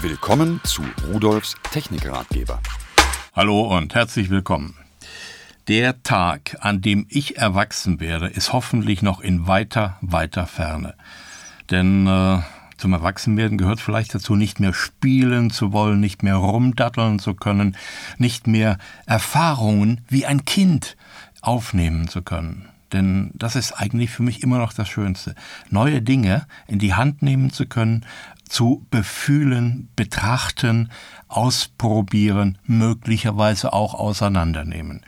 Willkommen zu Rudolfs Technikratgeber. Hallo und herzlich willkommen. Der Tag, an dem ich erwachsen werde, ist hoffentlich noch in weiter, weiter Ferne. Denn äh, zum Erwachsenwerden gehört vielleicht dazu, nicht mehr spielen zu wollen, nicht mehr rumdatteln zu können, nicht mehr Erfahrungen wie ein Kind aufnehmen zu können. Denn das ist eigentlich für mich immer noch das Schönste. Neue Dinge in die Hand nehmen zu können, zu befühlen, betrachten, ausprobieren, möglicherweise auch auseinandernehmen.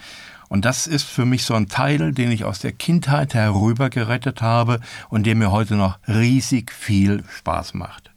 Und das ist für mich so ein Teil, den ich aus der Kindheit herüber gerettet habe und der mir heute noch riesig viel Spaß macht.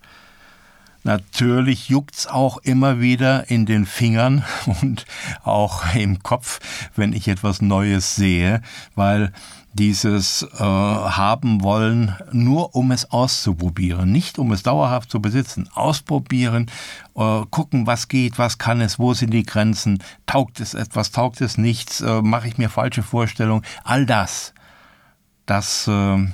Natürlich juckt's auch immer wieder in den Fingern und auch im Kopf, wenn ich etwas Neues sehe, weil dieses äh, haben wollen, nur um es auszuprobieren, nicht um es dauerhaft zu besitzen. Ausprobieren, äh, gucken, was geht, was kann es, wo sind die Grenzen, taugt es etwas, taugt es nichts, äh, mache ich mir falsche Vorstellungen, all das, das äh,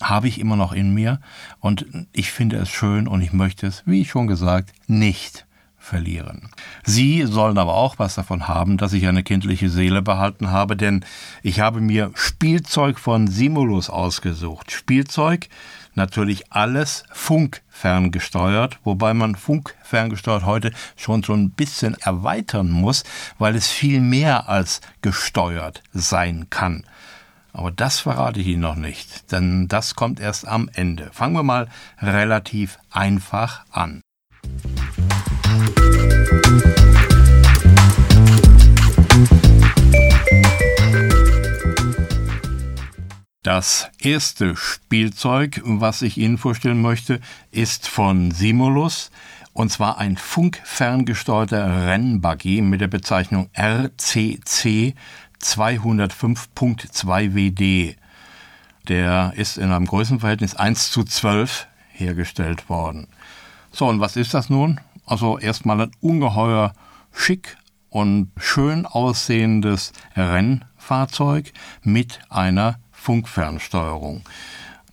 habe ich immer noch in mir und ich finde es schön und ich möchte es, wie schon gesagt, nicht verlieren. Sie sollen aber auch was davon haben, dass ich eine kindliche Seele behalten habe, denn ich habe mir Spielzeug von Simulus ausgesucht. Spielzeug, natürlich alles funkferngesteuert, wobei man funkferngesteuert heute schon so ein bisschen erweitern muss, weil es viel mehr als gesteuert sein kann. Aber das verrate ich Ihnen noch nicht, denn das kommt erst am Ende. Fangen wir mal relativ einfach an. Das erste Spielzeug, was ich Ihnen vorstellen möchte, ist von Simulus und zwar ein funkferngesteuerter Rennbuggy mit der Bezeichnung RCC 205.2 WD. Der ist in einem Größenverhältnis 1 zu 12 hergestellt worden. So, und was ist das nun? Also erstmal ein ungeheuer schick und schön aussehendes Rennfahrzeug mit einer Funkfernsteuerung.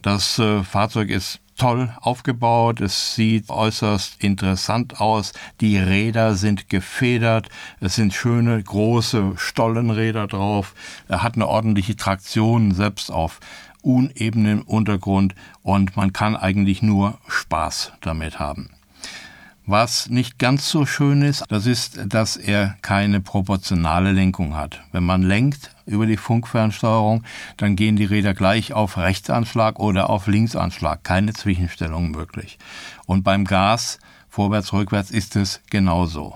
Das äh, Fahrzeug ist toll aufgebaut, es sieht äußerst interessant aus, die Räder sind gefedert, es sind schöne große Stollenräder drauf, er hat eine ordentliche Traktion selbst auf unebenem Untergrund und man kann eigentlich nur Spaß damit haben. Was nicht ganz so schön ist, das ist, dass er keine proportionale Lenkung hat. Wenn man lenkt über die Funkfernsteuerung, dann gehen die Räder gleich auf Rechtsanschlag oder auf Linksanschlag. Keine Zwischenstellung möglich. Und beim Gas vorwärts, rückwärts ist es genauso.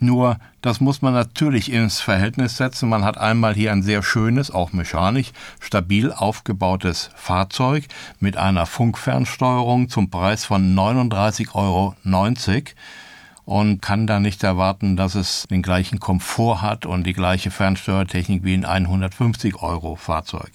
Nur, das muss man natürlich ins Verhältnis setzen. Man hat einmal hier ein sehr schönes, auch mechanisch, stabil aufgebautes Fahrzeug mit einer Funkfernsteuerung zum Preis von 39,90 Euro und kann da nicht erwarten, dass es den gleichen Komfort hat und die gleiche Fernsteuertechnik wie ein 150 Euro Fahrzeug.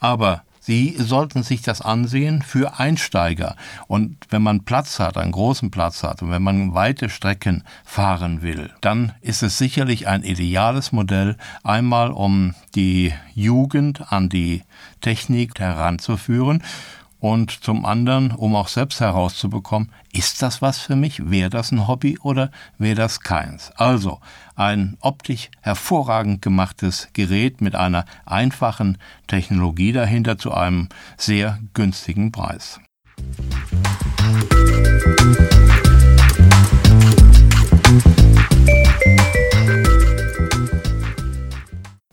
Aber Sie sollten sich das ansehen für Einsteiger. Und wenn man Platz hat, einen großen Platz hat und wenn man weite Strecken fahren will, dann ist es sicherlich ein ideales Modell, einmal um die Jugend an die Technik heranzuführen und zum anderen, um auch selbst herauszubekommen, ist das was für mich? Wäre das ein Hobby oder wäre das keins? Also ein optisch hervorragend gemachtes Gerät mit einer einfachen Technologie dahinter zu einem sehr günstigen Preis.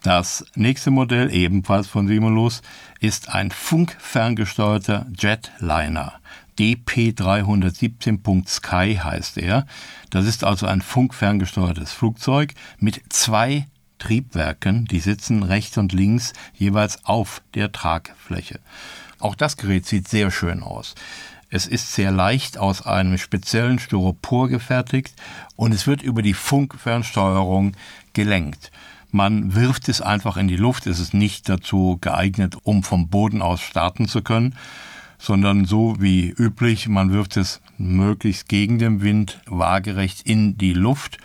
Das nächste Modell, ebenfalls von Simulus, ist ein funkferngesteuerter Jetliner. DP317.sky heißt er. Das ist also ein funkferngesteuertes Flugzeug mit zwei Triebwerken, die sitzen rechts und links jeweils auf der Tragfläche. Auch das Gerät sieht sehr schön aus. Es ist sehr leicht aus einem speziellen Styropor gefertigt und es wird über die Funkfernsteuerung gelenkt. Man wirft es einfach in die Luft. Es ist nicht dazu geeignet, um vom Boden aus starten zu können, sondern so wie üblich, man wirft es möglichst gegen den Wind waagerecht in die Luft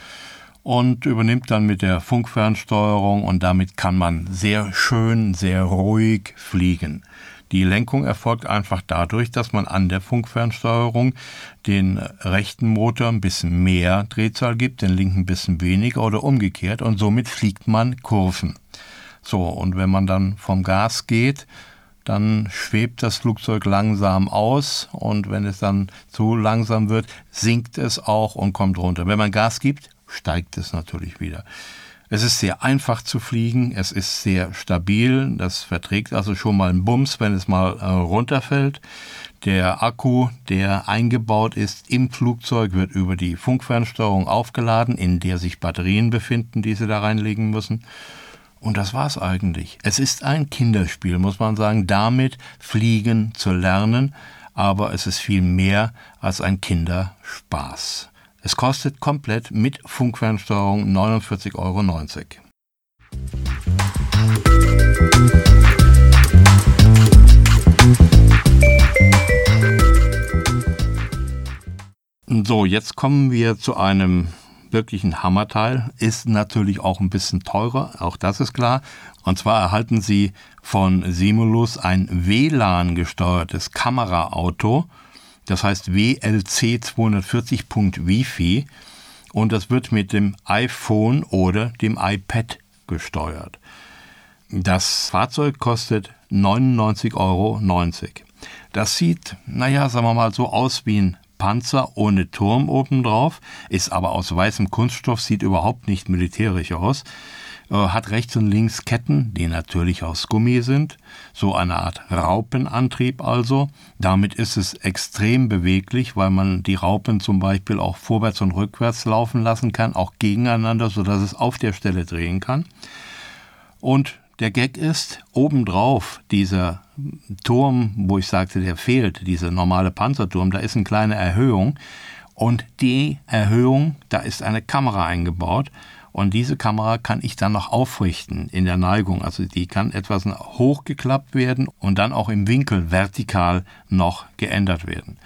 und übernimmt dann mit der Funkfernsteuerung und damit kann man sehr schön, sehr ruhig fliegen. Die Lenkung erfolgt einfach dadurch, dass man an der Funkfernsteuerung den rechten Motor ein bisschen mehr Drehzahl gibt, den linken ein bisschen weniger oder umgekehrt und somit fliegt man Kurven. So, und wenn man dann vom Gas geht, dann schwebt das Flugzeug langsam aus und wenn es dann zu langsam wird, sinkt es auch und kommt runter. Wenn man Gas gibt, steigt es natürlich wieder. Es ist sehr einfach zu fliegen, es ist sehr stabil, das verträgt also schon mal einen Bums, wenn es mal äh, runterfällt. Der Akku, der eingebaut ist im Flugzeug, wird über die Funkfernsteuerung aufgeladen, in der sich Batterien befinden, die Sie da reinlegen müssen. Und das war's eigentlich. Es ist ein Kinderspiel, muss man sagen, damit Fliegen zu lernen, aber es ist viel mehr als ein Kinderspaß. Es kostet komplett mit Funkfernsteuerung 49,90 Euro. So, jetzt kommen wir zu einem wirklichen Hammerteil. Ist natürlich auch ein bisschen teurer, auch das ist klar. Und zwar erhalten Sie von Simulus ein WLAN-gesteuertes Kameraauto das heißt WLC 240.Wi-Fi und das wird mit dem iPhone oder dem iPad gesteuert. Das Fahrzeug kostet 99,90 Euro. Das sieht, naja, sagen wir mal so aus wie ein Panzer ohne Turm obendrauf, ist aber aus weißem Kunststoff, sieht überhaupt nicht militärisch aus. Äh, hat rechts und links Ketten, die natürlich aus Gummi sind, so eine Art Raupenantrieb also. Damit ist es extrem beweglich, weil man die Raupen zum Beispiel auch vorwärts und rückwärts laufen lassen kann, auch gegeneinander, sodass es auf der Stelle drehen kann. Und der Gag ist, obendrauf dieser Turm, wo ich sagte, der fehlt, dieser normale Panzerturm, da ist eine kleine Erhöhung. Und die Erhöhung, da ist eine Kamera eingebaut. Und diese Kamera kann ich dann noch aufrichten in der Neigung. Also die kann etwas hochgeklappt werden und dann auch im Winkel vertikal noch geändert werden.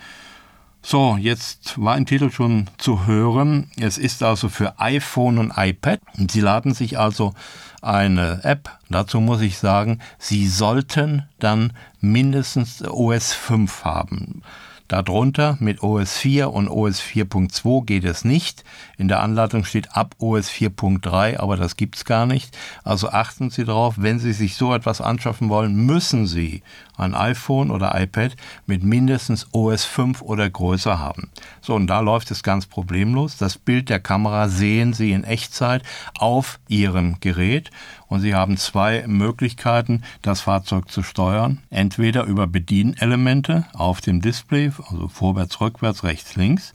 So, jetzt war im Titel schon zu hören. Es ist also für iPhone und iPad. Sie laden sich also eine App. Dazu muss ich sagen, Sie sollten dann mindestens OS 5 haben. Darunter mit OS 4 und OS 4.2 geht es nicht. In der Anleitung steht ab OS 4.3, aber das gibt's gar nicht. Also achten Sie darauf, wenn Sie sich so etwas anschaffen wollen, müssen Sie ein iPhone oder iPad mit mindestens OS 5 oder größer haben. So, und da läuft es ganz problemlos. Das Bild der Kamera sehen Sie in Echtzeit auf Ihrem Gerät und Sie haben zwei Möglichkeiten, das Fahrzeug zu steuern. Entweder über Bedienelemente auf dem Display, also vorwärts, rückwärts, rechts, links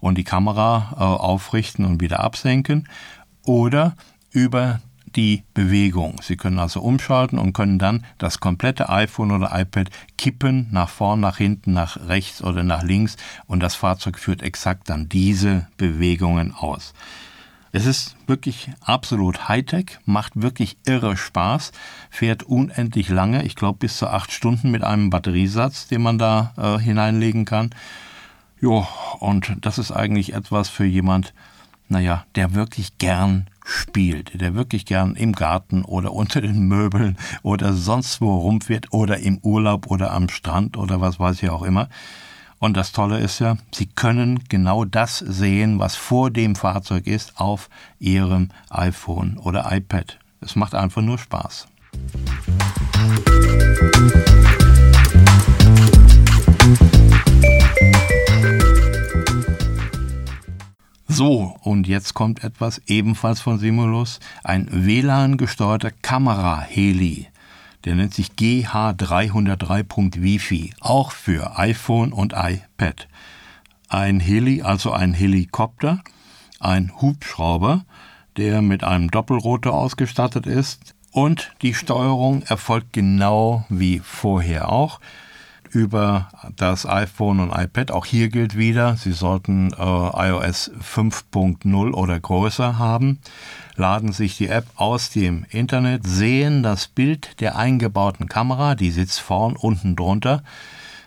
und die Kamera äh, aufrichten und wieder absenken oder über die Bewegung. Sie können also umschalten und können dann das komplette iPhone oder iPad kippen, nach vorn, nach hinten, nach rechts oder nach links und das Fahrzeug führt exakt dann diese Bewegungen aus. Es ist wirklich absolut Hightech, macht wirklich irre Spaß, fährt unendlich lange, ich glaube bis zu acht Stunden mit einem Batteriesatz, den man da äh, hineinlegen kann. Ja, und das ist eigentlich etwas für jemand, naja, der wirklich gern spielt, der wirklich gern im Garten oder unter den Möbeln oder sonst wo rumfährt oder im Urlaub oder am Strand oder was weiß ich auch immer. Und das Tolle ist ja, Sie können genau das sehen, was vor dem Fahrzeug ist, auf Ihrem iPhone oder iPad. Es macht einfach nur Spaß. So, und jetzt kommt etwas ebenfalls von Simulus, ein WLAN-gesteuerter Kamera-Heli. Der nennt sich GH303.Wifi, auch für iPhone und iPad. Ein Heli, also ein Helikopter, ein Hubschrauber, der mit einem Doppelrotor ausgestattet ist. Und die Steuerung erfolgt genau wie vorher auch über das iPhone und iPad. Auch hier gilt wieder, Sie sollten äh, iOS 5.0 oder größer haben laden sich die App aus dem Internet, sehen das Bild der eingebauten Kamera, die sitzt vorn unten drunter,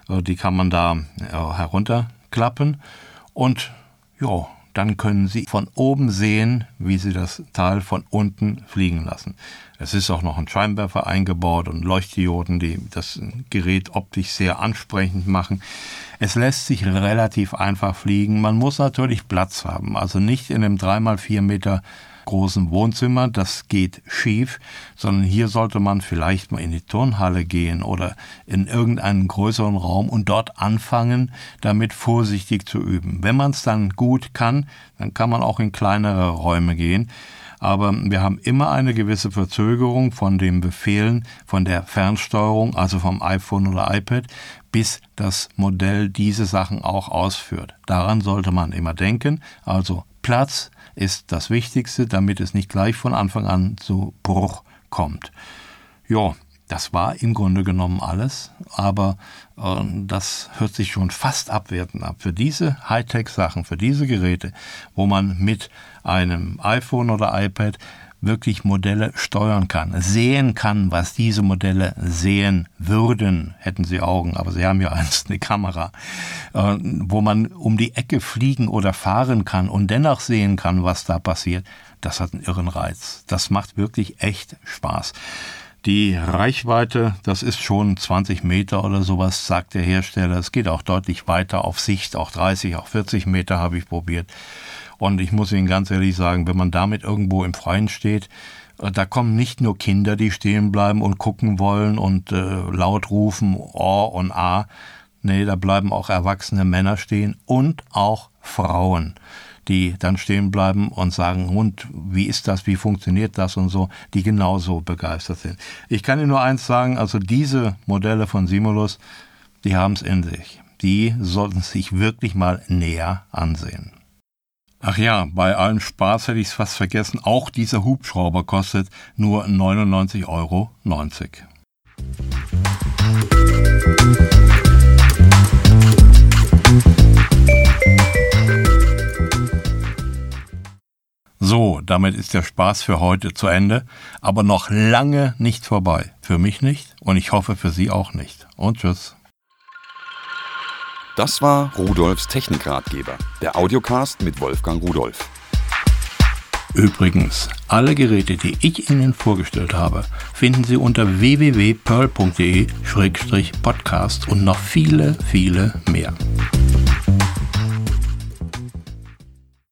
äh, die kann man da äh, herunterklappen und ja, dann können Sie von oben sehen, wie Sie das Teil von unten fliegen lassen. Es ist auch noch ein Scheinwerfer eingebaut und Leuchtdioden, die das Gerät optisch sehr ansprechend machen. Es lässt sich relativ einfach fliegen. Man muss natürlich Platz haben, also nicht in einem 3x4 Meter großen Wohnzimmer, das geht schief, sondern hier sollte man vielleicht mal in die Turnhalle gehen oder in irgendeinen größeren Raum und dort anfangen, damit vorsichtig zu üben. Wenn man es dann gut kann, dann kann man auch in kleinere Räume gehen aber wir haben immer eine gewisse Verzögerung von den Befehlen, von der Fernsteuerung, also vom iPhone oder iPad, bis das Modell diese Sachen auch ausführt. Daran sollte man immer denken. Also Platz ist das Wichtigste, damit es nicht gleich von Anfang an zu Bruch kommt. Ja, das war im Grunde genommen alles, aber äh, das hört sich schon fast abwertend ab. Für diese Hightech-Sachen, für diese Geräte, wo man mit einem iPhone oder iPad wirklich Modelle steuern kann, sehen kann, was diese Modelle sehen würden, hätten sie Augen, aber sie haben ja einst eine Kamera, äh, wo man um die Ecke fliegen oder fahren kann und dennoch sehen kann, was da passiert, das hat einen irren Reiz. Das macht wirklich echt Spaß. Die Reichweite, das ist schon 20 Meter oder sowas, sagt der Hersteller. Es geht auch deutlich weiter auf Sicht, auch 30, auch 40 Meter habe ich probiert. Und ich muss Ihnen ganz ehrlich sagen, wenn man damit irgendwo im Freien steht, äh, da kommen nicht nur Kinder, die stehen bleiben und gucken wollen und äh, laut rufen, oh und ah. Nee, da bleiben auch erwachsene Männer stehen und auch Frauen die dann stehen bleiben und sagen, und wie ist das, wie funktioniert das und so, die genauso begeistert sind. Ich kann Ihnen nur eins sagen, also diese Modelle von Simulus, die haben es in sich. Die sollten sich wirklich mal näher ansehen. Ach ja, bei allem Spaß hätte ich es fast vergessen, auch dieser Hubschrauber kostet nur 99,90 Euro. So, damit ist der Spaß für heute zu Ende, aber noch lange nicht vorbei. Für mich nicht und ich hoffe für Sie auch nicht. Und tschüss. Das war Rudolfs Technikratgeber, der Audiocast mit Wolfgang Rudolf. Übrigens, alle Geräte, die ich Ihnen vorgestellt habe, finden Sie unter www.pearl.de-podcast und noch viele, viele mehr.